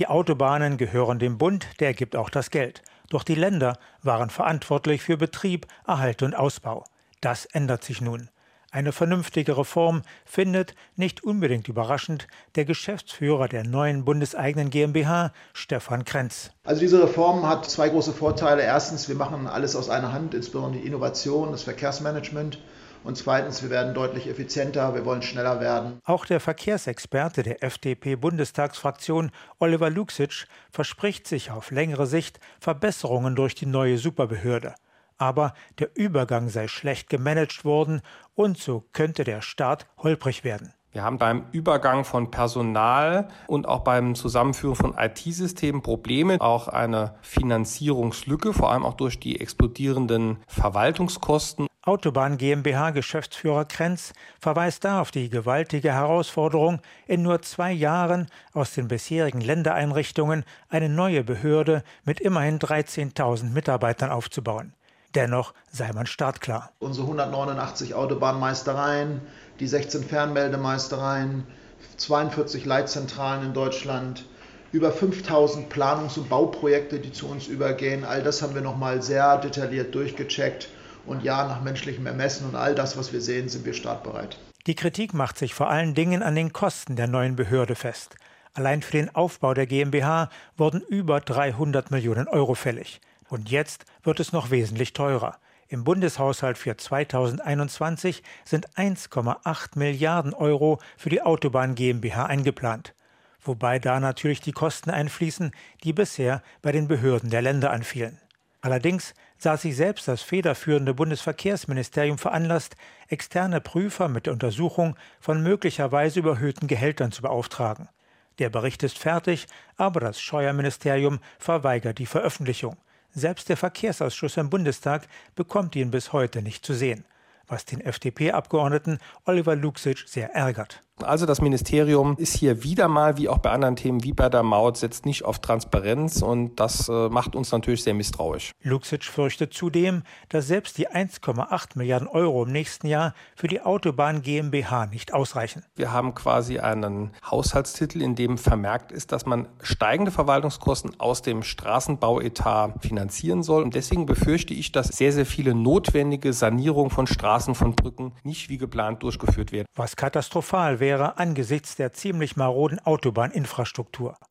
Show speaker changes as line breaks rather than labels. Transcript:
Die Autobahnen gehören dem Bund, der gibt auch das Geld. Doch die Länder waren verantwortlich für Betrieb, Erhalt und Ausbau. Das ändert sich nun. Eine vernünftige Reform findet, nicht unbedingt überraschend, der Geschäftsführer der neuen bundeseigenen GmbH, Stefan Krenz.
Also diese Reform hat zwei große Vorteile. Erstens, wir machen alles aus einer Hand, insbesondere die Innovation, das Verkehrsmanagement. Und zweitens, wir werden deutlich effizienter, wir wollen schneller werden.
Auch der Verkehrsexperte der FDP-Bundestagsfraktion, Oliver Luxic, verspricht sich auf längere Sicht Verbesserungen durch die neue Superbehörde aber der Übergang sei schlecht gemanagt worden und so könnte der Start holprig werden.
Wir haben beim Übergang von Personal und auch beim Zusammenführen von IT-Systemen Probleme, auch eine Finanzierungslücke, vor allem auch durch die explodierenden Verwaltungskosten.
Autobahn GmbH Geschäftsführer Krenz verweist da auf die gewaltige Herausforderung, in nur zwei Jahren aus den bisherigen Ländereinrichtungen eine neue Behörde mit immerhin 13.000 Mitarbeitern aufzubauen. Dennoch sei man startklar.
Unsere 189 Autobahnmeistereien, die 16 Fernmeldemeistereien, 42 Leitzentralen in Deutschland, über 5000 Planungs- und Bauprojekte, die zu uns übergehen. All das haben wir nochmal sehr detailliert durchgecheckt. Und ja, nach menschlichem Ermessen und all das, was wir sehen, sind wir startbereit.
Die Kritik macht sich vor allen Dingen an den Kosten der neuen Behörde fest. Allein für den Aufbau der GmbH wurden über 300 Millionen Euro fällig. Und jetzt wird es noch wesentlich teurer. Im Bundeshaushalt für 2021 sind 1,8 Milliarden Euro für die Autobahn GmbH eingeplant. Wobei da natürlich die Kosten einfließen, die bisher bei den Behörden der Länder anfielen. Allerdings sah sich selbst das federführende Bundesverkehrsministerium veranlasst, externe Prüfer mit der Untersuchung von möglicherweise überhöhten Gehältern zu beauftragen. Der Bericht ist fertig, aber das Scheuerministerium verweigert die Veröffentlichung. Selbst der Verkehrsausschuss im Bundestag bekommt ihn bis heute nicht zu sehen, was den FDP-Abgeordneten Oliver Luxic sehr ärgert.
Also das Ministerium ist hier wieder mal, wie auch bei anderen Themen wie bei der Maut, setzt nicht auf Transparenz und das äh, macht uns natürlich sehr misstrauisch.
Luxic fürchtet zudem, dass selbst die 1,8 Milliarden Euro im nächsten Jahr für die Autobahn GmbH nicht ausreichen.
Wir haben quasi einen Haushaltstitel, in dem vermerkt ist, dass man steigende Verwaltungskosten aus dem Straßenbauetat finanzieren soll. Und deswegen befürchte ich, dass sehr, sehr viele notwendige Sanierungen von Straßen, von Brücken nicht wie geplant durchgeführt werden.
Was katastrophal wäre, wäre angesichts der ziemlich maroden Autobahninfrastruktur.